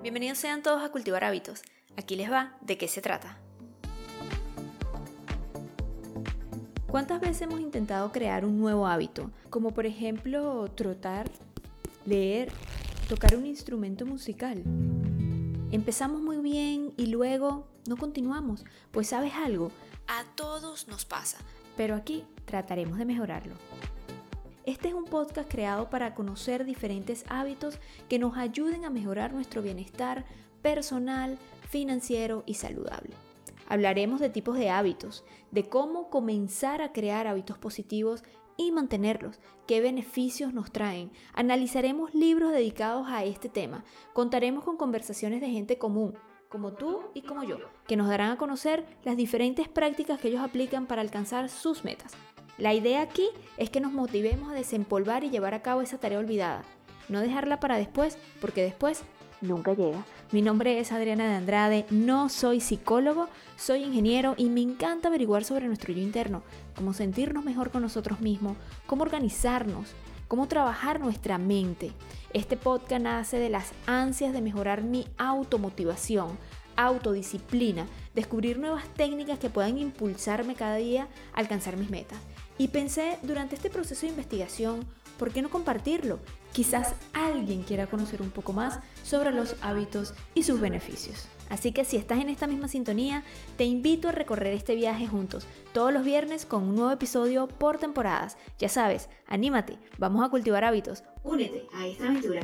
Bienvenidos sean todos a Cultivar Hábitos. Aquí les va de qué se trata. ¿Cuántas veces hemos intentado crear un nuevo hábito? Como por ejemplo trotar, leer, tocar un instrumento musical. Empezamos muy bien y luego no continuamos. Pues sabes algo, a todos nos pasa. Pero aquí trataremos de mejorarlo. Este es un podcast creado para conocer diferentes hábitos que nos ayuden a mejorar nuestro bienestar personal, financiero y saludable. Hablaremos de tipos de hábitos, de cómo comenzar a crear hábitos positivos y mantenerlos, qué beneficios nos traen. Analizaremos libros dedicados a este tema. Contaremos con conversaciones de gente común, como tú y como yo, que nos darán a conocer las diferentes prácticas que ellos aplican para alcanzar sus metas. La idea aquí es que nos motivemos a desempolvar y llevar a cabo esa tarea olvidada. No dejarla para después, porque después nunca llega. Mi nombre es Adriana de Andrade, no soy psicólogo, soy ingeniero y me encanta averiguar sobre nuestro yo interno, cómo sentirnos mejor con nosotros mismos, cómo organizarnos, cómo trabajar nuestra mente. Este podcast nace de las ansias de mejorar mi automotivación, autodisciplina, descubrir nuevas técnicas que puedan impulsarme cada día a alcanzar mis metas. Y pensé durante este proceso de investigación, ¿por qué no compartirlo? Quizás alguien quiera conocer un poco más sobre los hábitos y sus beneficios. Así que si estás en esta misma sintonía, te invito a recorrer este viaje juntos, todos los viernes con un nuevo episodio por temporadas. Ya sabes, anímate, vamos a cultivar hábitos. Únete a esta aventura.